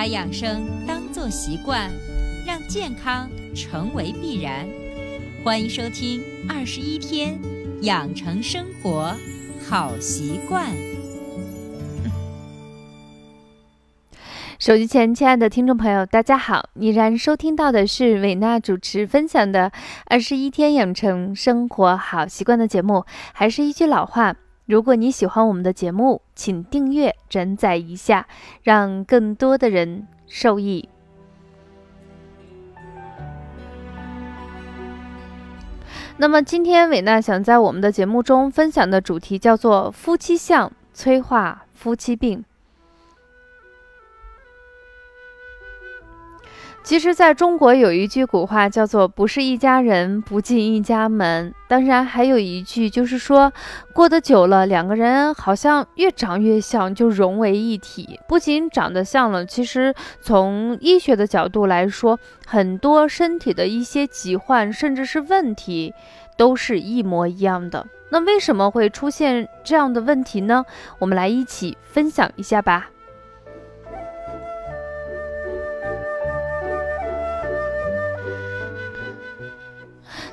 把养生当作习惯，让健康成为必然。欢迎收听《二十一天养成生活好习惯》。手机前，亲爱的听众朋友，大家好！你然收听到的是伟娜主持分享的《二十一天养成生活好习惯》的节目。还是一句老话，如果你喜欢我们的节目，请订阅、转载一下，让更多的人受益。那么，今天伟娜想在我们的节目中分享的主题叫做“夫妻相催化夫妻病”。其实，在中国有一句古话叫做“不是一家人，不进一家门”。当然，还有一句就是说，过得久了，两个人好像越长越像，就融为一体。不仅长得像了，其实从医学的角度来说，很多身体的一些疾患，甚至是问题，都是一模一样的。那为什么会出现这样的问题呢？我们来一起分享一下吧。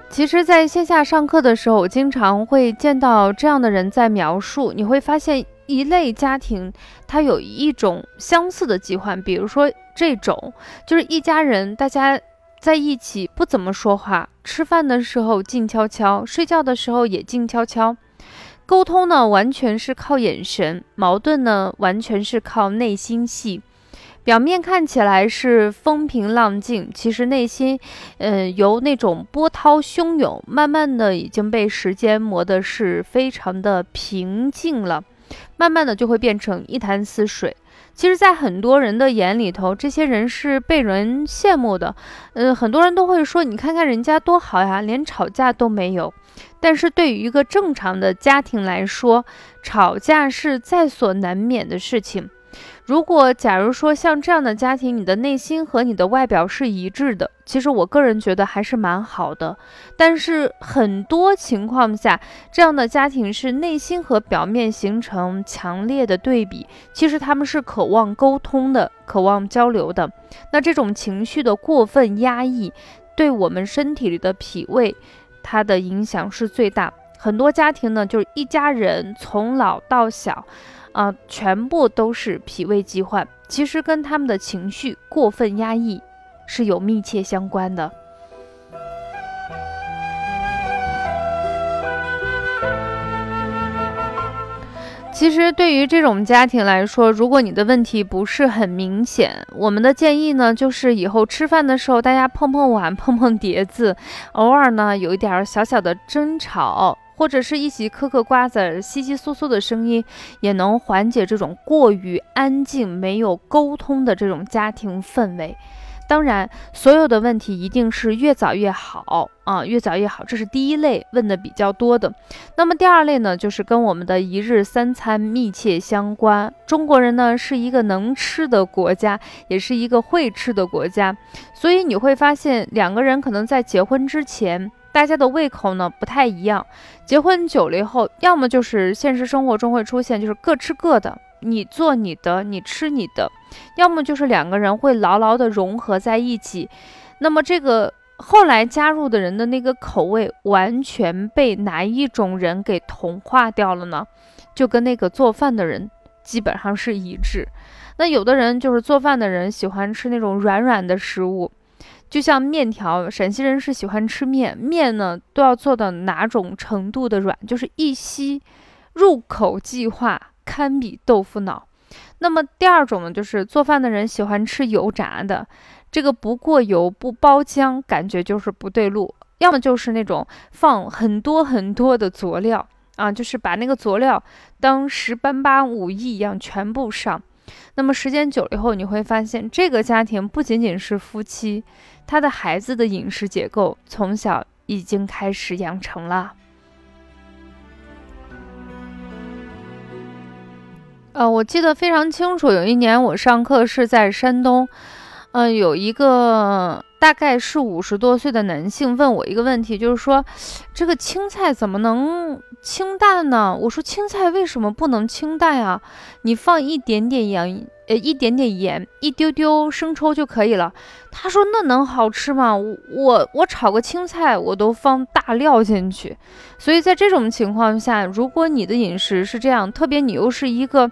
其实，在线下上课的时候，我经常会见到这样的人在描述。你会发现，一类家庭它有一种相似的疾患，比如说这种，就是一家人大家在一起不怎么说话，吃饭的时候静悄悄，睡觉的时候也静悄悄，沟通呢完全是靠眼神，矛盾呢完全是靠内心戏。表面看起来是风平浪静，其实内心，嗯，由那种波涛汹涌，慢慢的已经被时间磨得是非常的平静了，慢慢的就会变成一潭死水。其实，在很多人的眼里头，这些人是被人羡慕的，嗯，很多人都会说，你看看人家多好呀，连吵架都没有。但是对于一个正常的家庭来说，吵架是在所难免的事情。如果假如说像这样的家庭，你的内心和你的外表是一致的，其实我个人觉得还是蛮好的。但是很多情况下，这样的家庭是内心和表面形成强烈的对比。其实他们是渴望沟通的，渴望交流的。那这种情绪的过分压抑，对我们身体里的脾胃，它的影响是最大。很多家庭呢，就是一家人从老到小。啊，全部都是脾胃疾患，其实跟他们的情绪过分压抑是有密切相关的。其实对于这种家庭来说，如果你的问题不是很明显，我们的建议呢，就是以后吃饭的时候大家碰碰碗、碰碰碟子，偶尔呢有一点小小的争吵。或者是一起嗑嗑瓜子，窸窸窣窣的声音，也能缓解这种过于安静、没有沟通的这种家庭氛围。当然，所有的问题一定是越早越好啊，越早越好。这是第一类问的比较多的。那么第二类呢，就是跟我们的一日三餐密切相关。中国人呢是一个能吃的国家，也是一个会吃的国家，所以你会发现两个人可能在结婚之前。大家的胃口呢不太一样，结婚久了以后，要么就是现实生活中会出现，就是各吃各的，你做你的，你吃你的；要么就是两个人会牢牢的融合在一起。那么这个后来加入的人的那个口味，完全被哪一种人给同化掉了呢？就跟那个做饭的人基本上是一致。那有的人就是做饭的人喜欢吃那种软软的食物。就像面条，陕西人是喜欢吃面，面呢都要做到哪种程度的软，就是一吸入口即化，堪比豆腐脑。那么第二种呢，就是做饭的人喜欢吃油炸的，这个不过油不包浆，感觉就是不对路。要么就是那种放很多很多的佐料啊，就是把那个佐料当十班八武艺一样全部上。那么时间久了以后，你会发现这个家庭不仅仅是夫妻。他的孩子的饮食结构从小已经开始养成了。呃，我记得非常清楚，有一年我上课是在山东，嗯，有一个大概是五十多岁的男性问我一个问题，就是说，这个青菜怎么能清淡呢？我说青菜为什么不能清淡啊？你放一点点盐，呃，一点点盐，一丢丢生抽就可以了。他说那能好吃吗？我我炒个青菜我都放大料进去，所以在这种情况下，如果你的饮食是这样，特别你又是一个。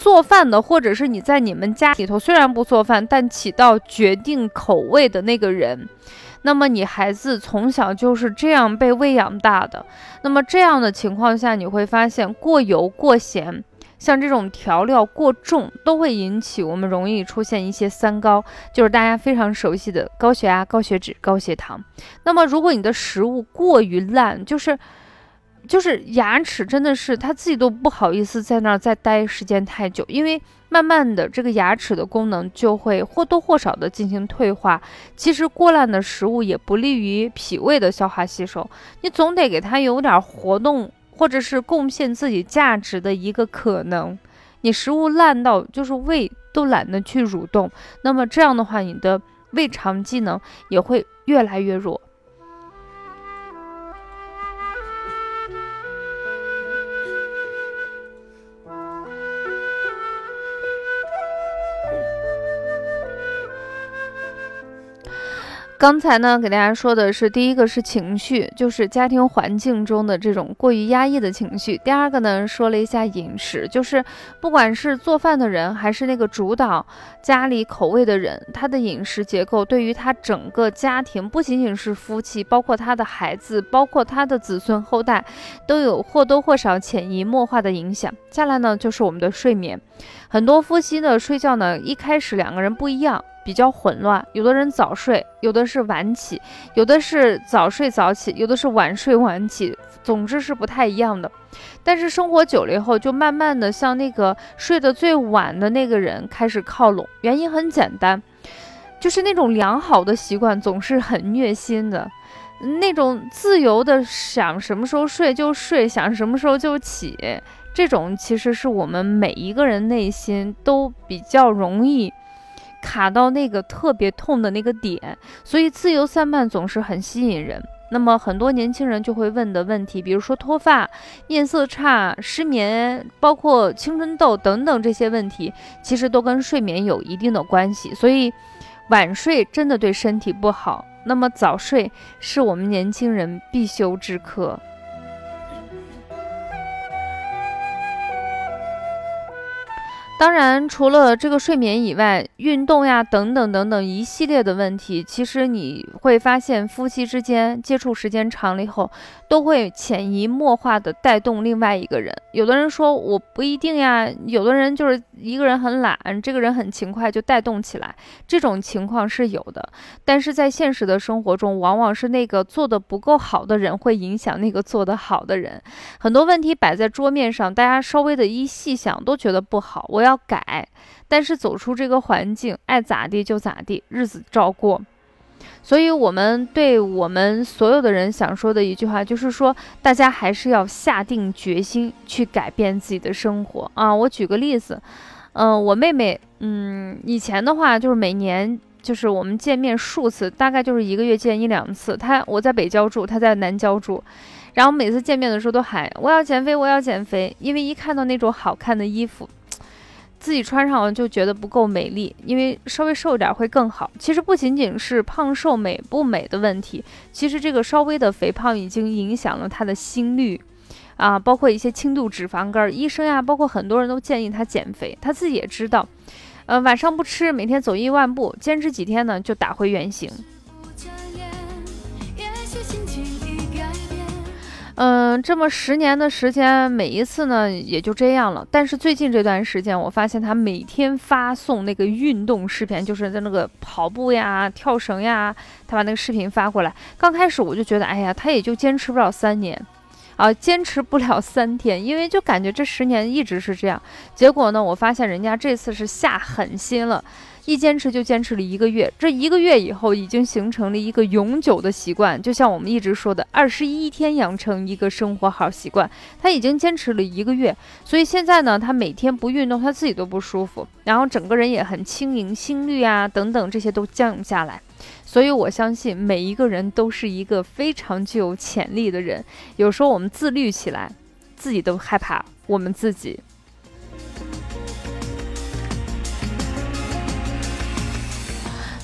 做饭的，或者是你在你们家里头虽然不做饭，但起到决定口味的那个人，那么你孩子从小就是这样被喂养大的。那么这样的情况下，你会发现过油、过咸，像这种调料过重，都会引起我们容易出现一些三高，就是大家非常熟悉的高血压、高血脂、高血糖。那么如果你的食物过于烂，就是。就是牙齿真的是他自己都不好意思在那儿再待时间太久，因为慢慢的这个牙齿的功能就会或多或少的进行退化。其实过烂的食物也不利于脾胃的消化吸收，你总得给它有点活动或者是贡献自己价值的一个可能。你食物烂到就是胃都懒得去蠕动，那么这样的话，你的胃肠机能也会越来越弱。刚才呢，给大家说的是第一个是情绪，就是家庭环境中的这种过于压抑的情绪。第二个呢，说了一下饮食，就是不管是做饭的人，还是那个主导家里口味的人，他的饮食结构对于他整个家庭，不仅仅是夫妻，包括他的孩子，包括他的子孙后代，都有或多或少潜移默化的影响。下来呢，就是我们的睡眠，很多夫妻的睡觉呢，一开始两个人不一样。比较混乱，有的人早睡，有的是晚起，有的是早睡早起，有的是晚睡晚起，总之是不太一样的。但是生活久了以后，就慢慢的向那个睡得最晚的那个人开始靠拢。原因很简单，就是那种良好的习惯总是很虐心的，那种自由的想什么时候睡就睡，想什么时候就起，这种其实是我们每一个人内心都比较容易。卡到那个特别痛的那个点，所以自由散漫总是很吸引人。那么很多年轻人就会问的问题，比如说脱发、面色差、失眠，包括青春痘等等这些问题，其实都跟睡眠有一定的关系。所以晚睡真的对身体不好，那么早睡是我们年轻人必修之课。当然，除了这个睡眠以外，运动呀，等等等等一系列的问题，其实你会发现，夫妻之间接触时间长了以后，都会潜移默化的带动另外一个人。有的人说我不一定呀，有的人就是一个人很懒，这个人很勤快就带动起来，这种情况是有的。但是在现实的生活中，往往是那个做的不够好的人会影响那个做得好的人。很多问题摆在桌面上，大家稍微的一细想，都觉得不好，我要。要改，但是走出这个环境，爱咋地就咋地，日子照过。所以，我们对我们所有的人想说的一句话，就是说，大家还是要下定决心去改变自己的生活啊！我举个例子，嗯，我妹妹，嗯，以前的话就是每年就是我们见面数次，大概就是一个月见一两次。她我在北郊住，她在南郊住，然后每次见面的时候都喊我要减肥，我要减肥，因为一看到那种好看的衣服。自己穿上了就觉得不够美丽，因为稍微瘦一点会更好。其实不仅仅是胖瘦美不美的问题，其实这个稍微的肥胖已经影响了他的心率，啊，包括一些轻度脂肪肝。医生呀，包括很多人都建议他减肥，他自己也知道，呃，晚上不吃，每天走一万步，坚持几天呢，就打回原形。嗯，这么十年的时间，每一次呢也就这样了。但是最近这段时间，我发现他每天发送那个运动视频，就是在那个跑步呀、跳绳呀，他把那个视频发过来。刚开始我就觉得，哎呀，他也就坚持不了三年，啊，坚持不了三天，因为就感觉这十年一直是这样。结果呢，我发现人家这次是下狠心了。一坚持就坚持了一个月，这一个月以后已经形成了一个永久的习惯。就像我们一直说的，二十一天养成一个生活好习惯，他已经坚持了一个月。所以现在呢，他每天不运动，他自己都不舒服，然后整个人也很轻盈，心率啊等等这些都降下来。所以我相信每一个人都是一个非常具有潜力的人。有时候我们自律起来，自己都害怕我们自己。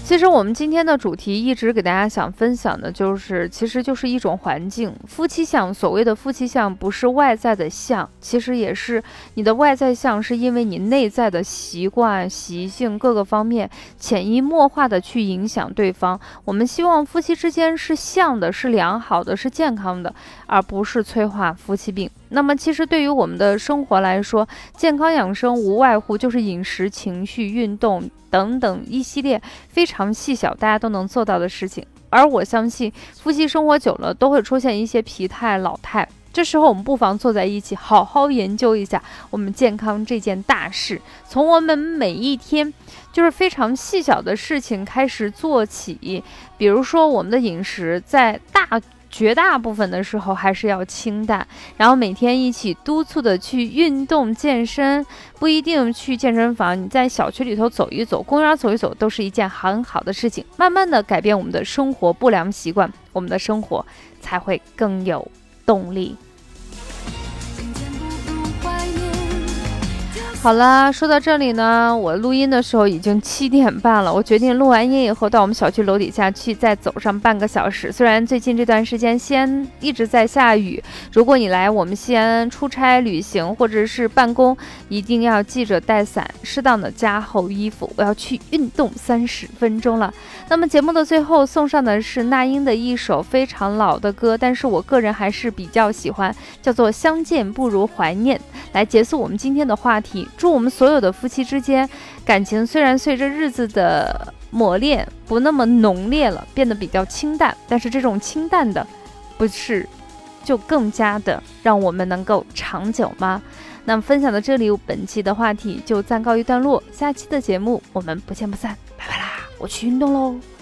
其实我们今天的主题一直给大家想分享的就是，其实就是一种环境。夫妻相，所谓的夫妻相，不是外在的相，其实也是你的外在相，是因为你内在的习惯、习性各个方面潜移默化的去影响对方。我们希望夫妻之间是相的，是良好的，是健康的，而不是催化夫妻病。那么，其实对于我们的生活来说，健康养生无外乎就是饮食、情绪、运动等等一系列非常细小、大家都能做到的事情。而我相信，夫妻生活久了都会出现一些疲态、老态，这时候我们不妨坐在一起，好好研究一下我们健康这件大事，从我们每一天就是非常细小的事情开始做起。比如说，我们的饮食在大。绝大部分的时候还是要清淡，然后每天一起督促的去运动健身，不一定去健身房，你在小区里头走一走，公园走一走，都是一件很好的事情。慢慢的改变我们的生活不良习惯，我们的生活才会更有动力。好了，说到这里呢，我录音的时候已经七点半了。我决定录完音以后到我们小区楼底下去，再走上半个小时。虽然最近这段时间西安一直在下雨，如果你来我们西安出差、旅行或者是办公，一定要记着带伞，适当的加厚衣服。我要去运动三十分钟了。那么节目的最后送上的是那英的一首非常老的歌，但是我个人还是比较喜欢，叫做《相见不如怀念》，来结束我们今天的话题。祝我们所有的夫妻之间感情，虽然随着日子的磨练不那么浓烈了，变得比较清淡，但是这种清淡的，不是就更加的让我们能够长久吗？那么分享到这里，本期的话题就暂告一段落，下期的节目我们不见不散，拜拜啦！我去运动喽。